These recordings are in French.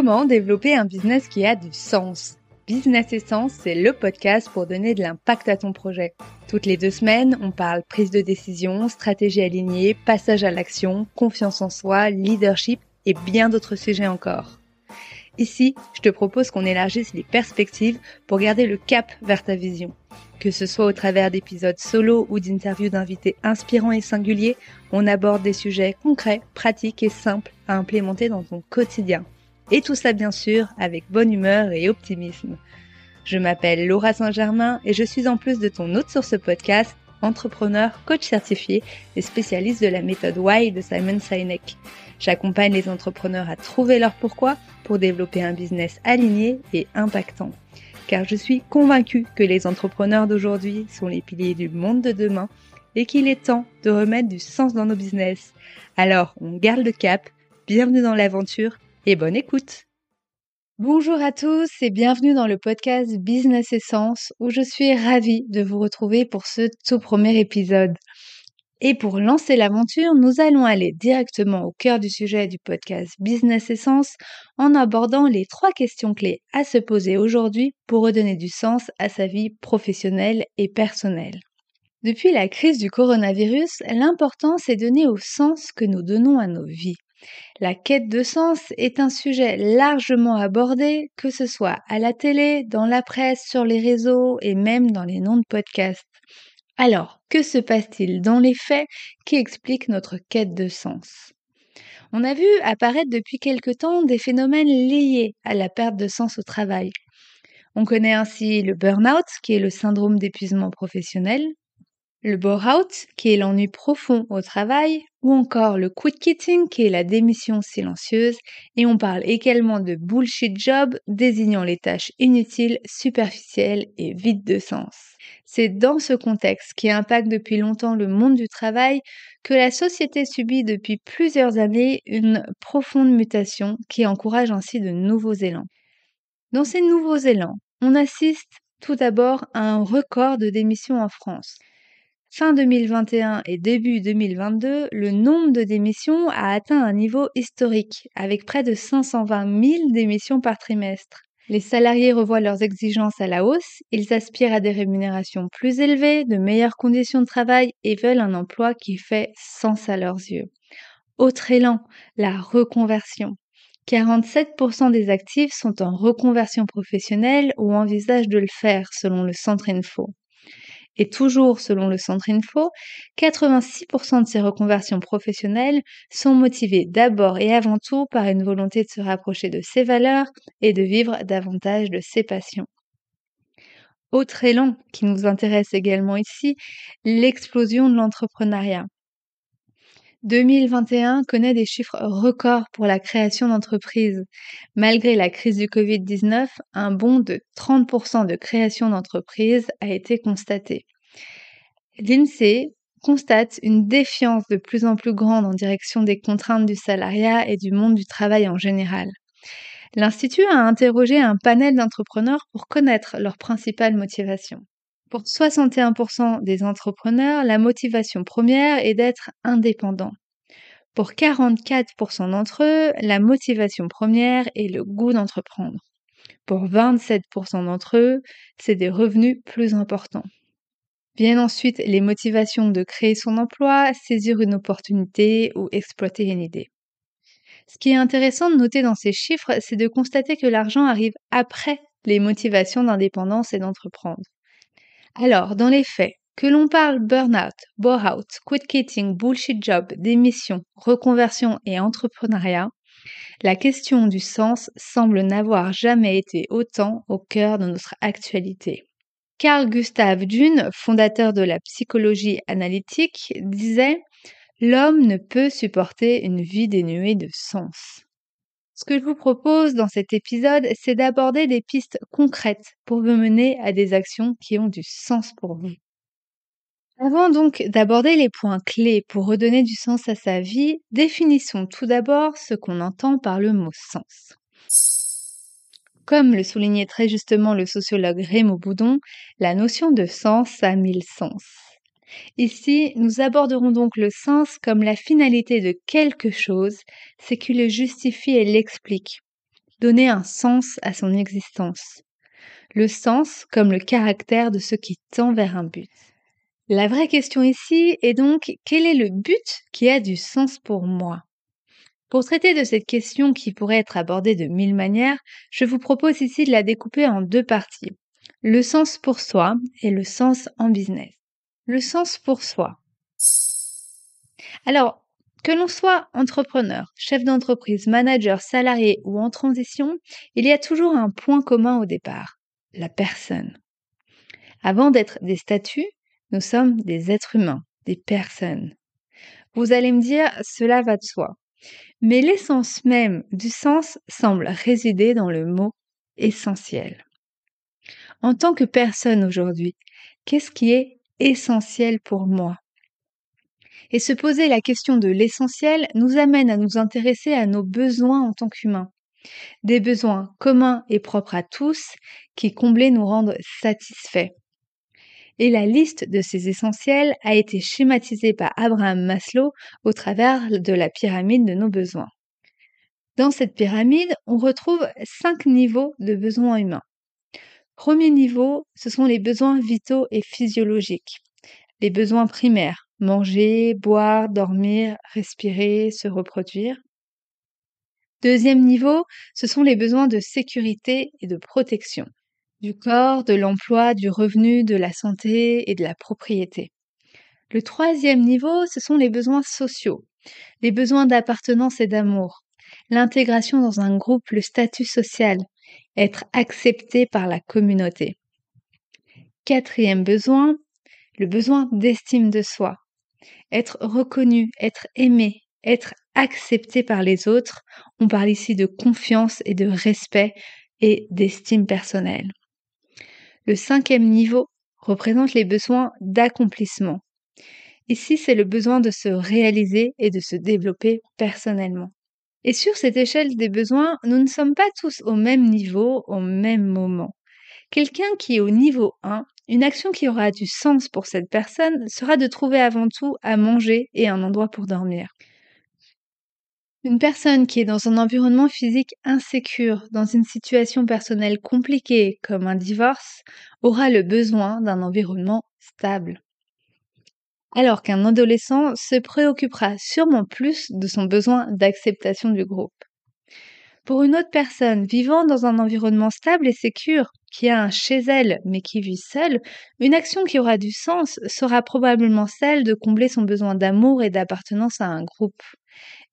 Comment développer un business qui a du sens Business Essence, c'est le podcast pour donner de l'impact à ton projet. Toutes les deux semaines, on parle prise de décision, stratégie alignée, passage à l'action, confiance en soi, leadership et bien d'autres sujets encore. Ici, je te propose qu'on élargisse les perspectives pour garder le cap vers ta vision. Que ce soit au travers d'épisodes solo ou d'interviews d'invités inspirants et singuliers, on aborde des sujets concrets, pratiques et simples à implémenter dans ton quotidien. Et tout ça bien sûr avec bonne humeur et optimisme. Je m'appelle Laura Saint-Germain et je suis en plus de ton autre source podcast, entrepreneur, coach certifié et spécialiste de la méthode Why de Simon Sinek. J'accompagne les entrepreneurs à trouver leur pourquoi pour développer un business aligné et impactant. Car je suis convaincue que les entrepreneurs d'aujourd'hui sont les piliers du monde de demain et qu'il est temps de remettre du sens dans nos business. Alors, on garde le cap, bienvenue dans l'aventure et bonne écoute. Bonjour à tous et bienvenue dans le podcast Business Essence où je suis ravie de vous retrouver pour ce tout premier épisode. Et pour lancer l'aventure, nous allons aller directement au cœur du sujet du podcast Business Essence en abordant les trois questions clés à se poser aujourd'hui pour redonner du sens à sa vie professionnelle et personnelle. Depuis la crise du coronavirus, l'important est de donner au sens que nous donnons à nos vies. La quête de sens est un sujet largement abordé, que ce soit à la télé, dans la presse, sur les réseaux et même dans les noms de podcasts. Alors, que se passe-t-il dans les faits qui expliquent notre quête de sens? On a vu apparaître depuis quelque temps des phénomènes liés à la perte de sens au travail. On connaît ainsi le burn-out, qui est le syndrome d'épuisement professionnel, le bore-out, qui est l'ennui profond au travail, ou encore le quit-quitting, qui est la démission silencieuse, et on parle également de bullshit job, désignant les tâches inutiles, superficielles et vides de sens. C'est dans ce contexte qui impacte depuis longtemps le monde du travail que la société subit depuis plusieurs années une profonde mutation qui encourage ainsi de nouveaux élans. Dans ces nouveaux élans, on assiste tout d'abord à un record de démissions en France. Fin 2021 et début 2022, le nombre de démissions a atteint un niveau historique, avec près de 520 000 démissions par trimestre. Les salariés revoient leurs exigences à la hausse, ils aspirent à des rémunérations plus élevées, de meilleures conditions de travail et veulent un emploi qui fait sens à leurs yeux. Autre élan, la reconversion. 47% des actifs sont en reconversion professionnelle ou envisagent de le faire selon le Centre Info. Et toujours selon le Centre Info, 86% de ces reconversions professionnelles sont motivées d'abord et avant tout par une volonté de se rapprocher de ses valeurs et de vivre davantage de ses passions. Autre élan qui nous intéresse également ici, l'explosion de l'entrepreneuriat. 2021 connaît des chiffres records pour la création d'entreprises. Malgré la crise du Covid-19, un bond de 30% de création d'entreprises a été constaté. L'INSEE constate une défiance de plus en plus grande en direction des contraintes du salariat et du monde du travail en général. L'Institut a interrogé un panel d'entrepreneurs pour connaître leurs principales motivations. Pour 61% des entrepreneurs, la motivation première est d'être indépendant. Pour 44% d'entre eux, la motivation première est le goût d'entreprendre. Pour 27% d'entre eux, c'est des revenus plus importants. Viennent ensuite les motivations de créer son emploi, saisir une opportunité ou exploiter une idée. Ce qui est intéressant de noter dans ces chiffres, c'est de constater que l'argent arrive après les motivations d'indépendance et d'entreprendre. Alors, dans les faits, que l'on parle burn-out, bore-out, quit-quitting, bullshit job, démission, reconversion et entrepreneuriat, la question du sens semble n'avoir jamais été autant au cœur de notre actualité. Carl Gustav Jung, fondateur de la psychologie analytique, disait L'homme ne peut supporter une vie dénuée de sens. Ce que je vous propose dans cet épisode, c'est d'aborder des pistes concrètes pour vous mener à des actions qui ont du sens pour vous. Avant donc d'aborder les points clés pour redonner du sens à sa vie, définissons tout d'abord ce qu'on entend par le mot sens. Comme le soulignait très justement le sociologue Raymond Boudon, la notion de sens a mille sens. Ici, nous aborderons donc le sens comme la finalité de quelque chose, c'est qui le justifie et l'explique. donner un sens à son existence. Le sens comme le caractère de ce qui tend vers un but. La vraie question ici est donc quel est le but qui a du sens pour moi? Pour traiter de cette question qui pourrait être abordée de mille manières, je vous propose ici de la découper en deux parties. Le sens pour soi et le sens en business. Le sens pour soi. Alors, que l'on soit entrepreneur, chef d'entreprise, manager, salarié ou en transition, il y a toujours un point commun au départ, la personne. Avant d'être des statuts, nous sommes des êtres humains, des personnes. Vous allez me dire, cela va de soi. Mais l'essence même du sens semble résider dans le mot essentiel. En tant que personne aujourd'hui, qu'est-ce qui est essentiel pour moi et se poser la question de l'essentiel nous amène à nous intéresser à nos besoins en tant qu'humains. Des besoins communs et propres à tous qui comblés nous rendent satisfaits. Et la liste de ces essentiels a été schématisée par Abraham Maslow au travers de la pyramide de nos besoins. Dans cette pyramide, on retrouve cinq niveaux de besoins humains. Premier niveau, ce sont les besoins vitaux et physiologiques. Les besoins primaires, manger, boire, dormir, respirer, se reproduire. Deuxième niveau, ce sont les besoins de sécurité et de protection du corps, de l'emploi, du revenu, de la santé et de la propriété. Le troisième niveau, ce sont les besoins sociaux, les besoins d'appartenance et d'amour, l'intégration dans un groupe, le statut social, être accepté par la communauté. Quatrième besoin, le besoin d'estime de soi, être reconnu, être aimé, être accepté par les autres. On parle ici de confiance et de respect et d'estime personnelle. Le cinquième niveau représente les besoins d'accomplissement. Ici, c'est le besoin de se réaliser et de se développer personnellement. Et sur cette échelle des besoins, nous ne sommes pas tous au même niveau, au même moment. Quelqu'un qui est au niveau 1 une action qui aura du sens pour cette personne sera de trouver avant tout à manger et un endroit pour dormir. Une personne qui est dans un environnement physique insécure, dans une situation personnelle compliquée comme un divorce, aura le besoin d'un environnement stable. Alors qu'un adolescent se préoccupera sûrement plus de son besoin d'acceptation du groupe. Pour une autre personne vivant dans un environnement stable et sécure, qui a un chez elle mais qui vit seule, une action qui aura du sens sera probablement celle de combler son besoin d'amour et d'appartenance à un groupe.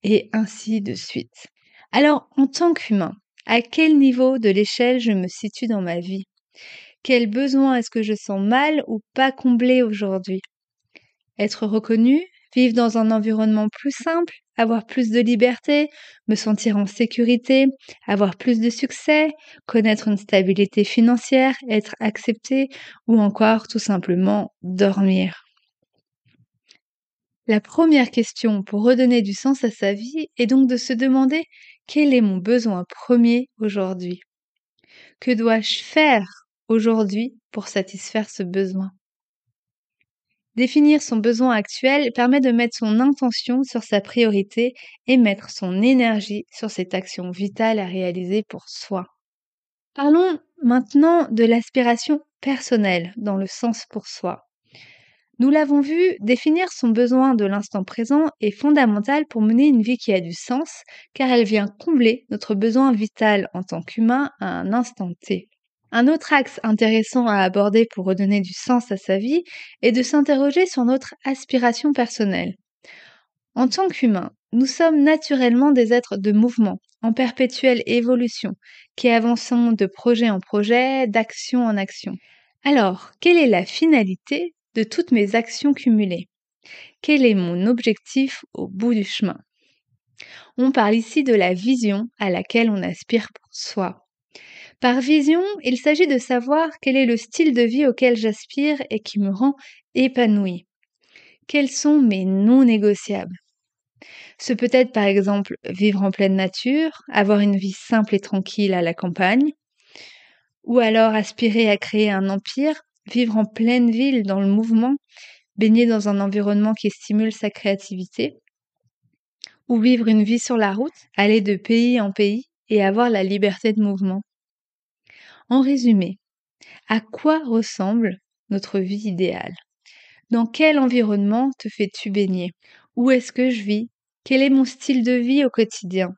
Et ainsi de suite. Alors, en tant qu'humain, à quel niveau de l'échelle je me situe dans ma vie? Quel besoin est-ce que je sens mal ou pas comblé aujourd'hui? Être reconnu, vivre dans un environnement plus simple, avoir plus de liberté, me sentir en sécurité, avoir plus de succès, connaître une stabilité financière, être accepté ou encore tout simplement dormir. La première question pour redonner du sens à sa vie est donc de se demander quel est mon besoin premier aujourd'hui? Que dois-je faire aujourd'hui pour satisfaire ce besoin? Définir son besoin actuel permet de mettre son intention sur sa priorité et mettre son énergie sur cette action vitale à réaliser pour soi. Parlons maintenant de l'aspiration personnelle dans le sens pour soi. Nous l'avons vu, définir son besoin de l'instant présent est fondamental pour mener une vie qui a du sens, car elle vient combler notre besoin vital en tant qu'humain à un instant T. Un autre axe intéressant à aborder pour redonner du sens à sa vie est de s'interroger sur notre aspiration personnelle. En tant qu'humains, nous sommes naturellement des êtres de mouvement, en perpétuelle évolution, qui avançons de projet en projet, d'action en action. Alors, quelle est la finalité de toutes mes actions cumulées? Quel est mon objectif au bout du chemin? On parle ici de la vision à laquelle on aspire pour soi. Par vision, il s'agit de savoir quel est le style de vie auquel j'aspire et qui me rend épanoui. Quels sont mes non négociables? Ce peut être par exemple vivre en pleine nature, avoir une vie simple et tranquille à la campagne, ou alors aspirer à créer un empire, vivre en pleine ville dans le mouvement, baigner dans un environnement qui stimule sa créativité, ou vivre une vie sur la route, aller de pays en pays et avoir la liberté de mouvement. En résumé, à quoi ressemble notre vie idéale? Dans quel environnement te fais-tu baigner? Où est-ce que je vis? Quel est mon style de vie au quotidien?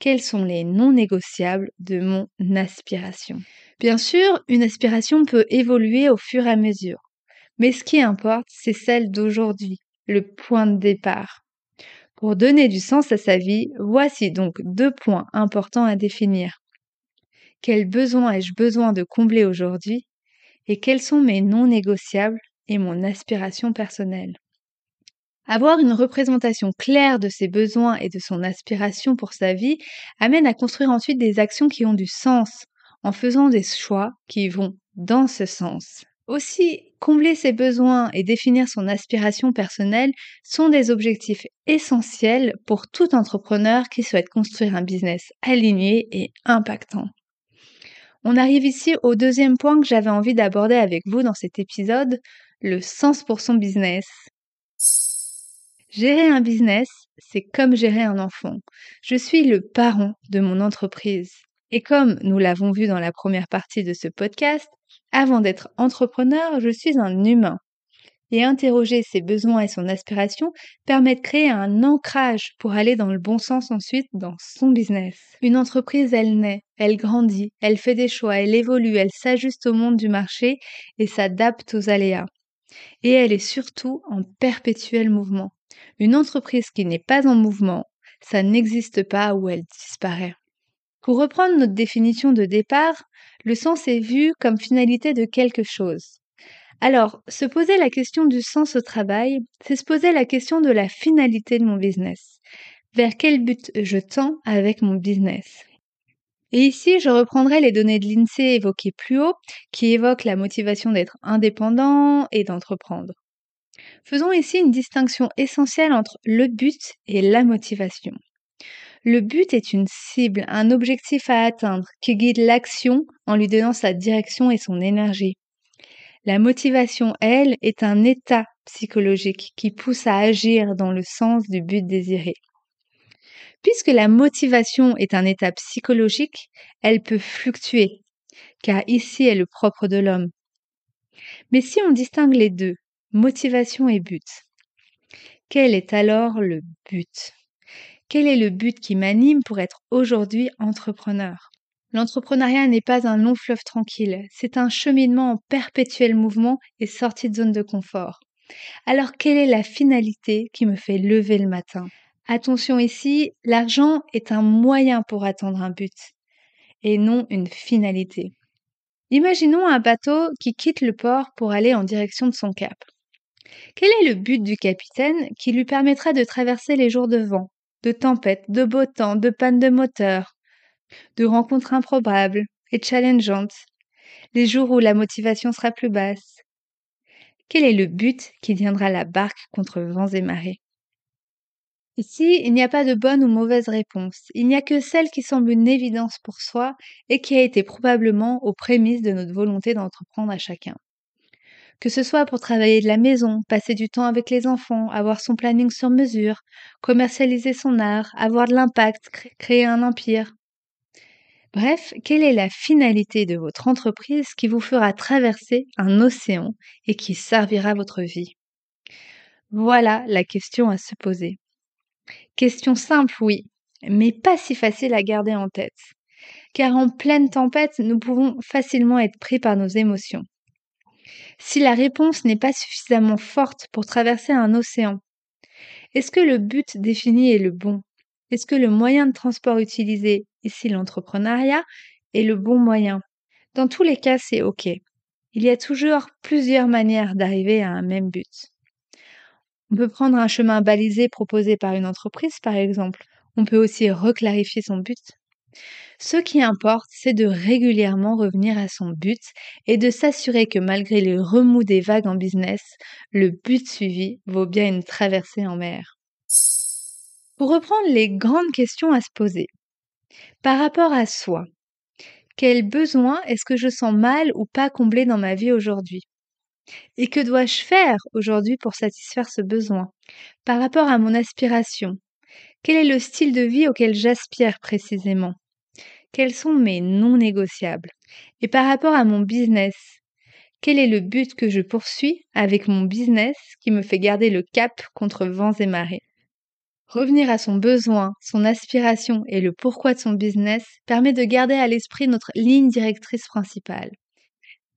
Quels sont les non négociables de mon aspiration? Bien sûr, une aspiration peut évoluer au fur et à mesure, mais ce qui importe, c'est celle d'aujourd'hui, le point de départ. Pour donner du sens à sa vie, voici donc deux points importants à définir. Quels besoins ai-je besoin de combler aujourd'hui et quels sont mes non négociables et mon aspiration personnelle? Avoir une représentation claire de ses besoins et de son aspiration pour sa vie amène à construire ensuite des actions qui ont du sens, en faisant des choix qui vont dans ce sens. Aussi, combler ses besoins et définir son aspiration personnelle sont des objectifs essentiels pour tout entrepreneur qui souhaite construire un business aligné et impactant. On arrive ici au deuxième point que j'avais envie d'aborder avec vous dans cet épisode, le sens pour son business. Gérer un business, c'est comme gérer un enfant. Je suis le parent de mon entreprise. Et comme nous l'avons vu dans la première partie de ce podcast, avant d'être entrepreneur, je suis un humain. Et interroger ses besoins et son aspiration permet de créer un ancrage pour aller dans le bon sens ensuite dans son business. Une entreprise, elle naît, elle grandit, elle fait des choix, elle évolue, elle s'ajuste au monde du marché et s'adapte aux aléas. Et elle est surtout en perpétuel mouvement. Une entreprise qui n'est pas en mouvement, ça n'existe pas ou elle disparaît. Pour reprendre notre définition de départ, le sens est vu comme finalité de quelque chose. Alors, se poser la question du sens au travail, c'est se poser la question de la finalité de mon business. Vers quel but je tends avec mon business? Et ici, je reprendrai les données de l'INSEE évoquées plus haut, qui évoquent la motivation d'être indépendant et d'entreprendre. Faisons ici une distinction essentielle entre le but et la motivation. Le but est une cible, un objectif à atteindre qui guide l'action en lui donnant sa direction et son énergie. La motivation, elle, est un état psychologique qui pousse à agir dans le sens du but désiré. Puisque la motivation est un état psychologique, elle peut fluctuer, car ici est le propre de l'homme. Mais si on distingue les deux, motivation et but, quel est alors le but? Quel est le but qui m'anime pour être aujourd'hui entrepreneur? L'entrepreneuriat n'est pas un long fleuve tranquille, c'est un cheminement en perpétuel mouvement et sortie de zone de confort. Alors quelle est la finalité qui me fait lever le matin? Attention ici, l'argent est un moyen pour atteindre un but et non une finalité. Imaginons un bateau qui quitte le port pour aller en direction de son cap. Quel est le but du capitaine qui lui permettra de traverser les jours de vent, de tempêtes, de beau temps, de pannes de moteur, de rencontres improbables et challengeantes, les jours où la motivation sera plus basse. Quel est le but qui tiendra la barque contre vents et marées? Ici, il n'y a pas de bonne ou mauvaise réponse, il n'y a que celle qui semble une évidence pour soi et qui a été probablement aux prémices de notre volonté d'entreprendre à chacun. Que ce soit pour travailler de la maison, passer du temps avec les enfants, avoir son planning sur mesure, commercialiser son art, avoir de l'impact, créer un empire. Bref, quelle est la finalité de votre entreprise qui vous fera traverser un océan et qui servira votre vie? Voilà la question à se poser. Question simple, oui, mais pas si facile à garder en tête. Car en pleine tempête, nous pouvons facilement être pris par nos émotions. Si la réponse n'est pas suffisamment forte pour traverser un océan, est-ce que le but défini est le bon? Est-ce que le moyen de transport utilisé, ici l'entrepreneuriat, est le bon moyen Dans tous les cas, c'est OK. Il y a toujours plusieurs manières d'arriver à un même but. On peut prendre un chemin balisé proposé par une entreprise, par exemple. On peut aussi reclarifier son but. Ce qui importe, c'est de régulièrement revenir à son but et de s'assurer que malgré les remous des vagues en business, le but suivi vaut bien une traversée en mer. Pour reprendre les grandes questions à se poser. Par rapport à soi, quel besoin est-ce que je sens mal ou pas comblé dans ma vie aujourd'hui? Et que dois-je faire aujourd'hui pour satisfaire ce besoin? Par rapport à mon aspiration, Quel est le style de vie auquel j'aspire précisément? Quels sont mes non négociables? Et par rapport à mon business, quel est le but que je poursuis avec mon business qui me fait garder le cap contre vents et marées? Revenir à son besoin, son aspiration et le pourquoi de son business permet de garder à l'esprit notre ligne directrice principale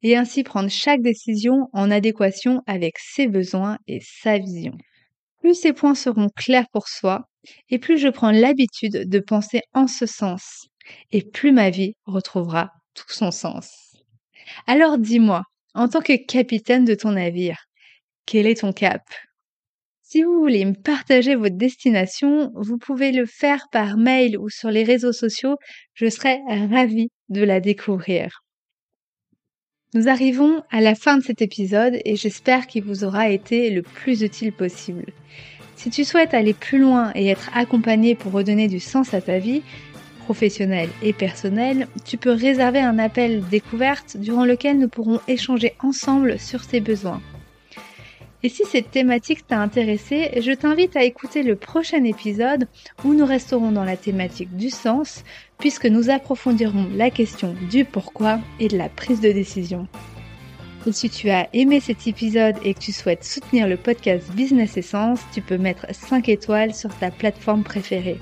et ainsi prendre chaque décision en adéquation avec ses besoins et sa vision. Plus ces points seront clairs pour soi et plus je prends l'habitude de penser en ce sens et plus ma vie retrouvera tout son sens. Alors dis-moi, en tant que capitaine de ton navire, quel est ton cap? Si vous voulez me partager votre destination, vous pouvez le faire par mail ou sur les réseaux sociaux. Je serai ravie de la découvrir. Nous arrivons à la fin de cet épisode et j'espère qu'il vous aura été le plus utile possible. Si tu souhaites aller plus loin et être accompagné pour redonner du sens à ta vie, professionnelle et personnelle, tu peux réserver un appel découverte durant lequel nous pourrons échanger ensemble sur tes besoins. Et si cette thématique t'a intéressé, je t'invite à écouter le prochain épisode où nous resterons dans la thématique du sens, puisque nous approfondirons la question du pourquoi et de la prise de décision. Et si tu as aimé cet épisode et que tu souhaites soutenir le podcast Business Essence, tu peux mettre 5 étoiles sur ta plateforme préférée.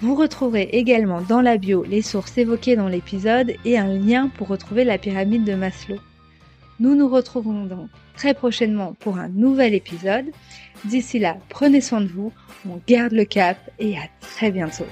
Vous retrouverez également dans la bio les sources évoquées dans l'épisode et un lien pour retrouver la pyramide de Maslow. Nous nous retrouvons donc très prochainement pour un nouvel épisode. D'ici là, prenez soin de vous, on garde le cap et à très bientôt.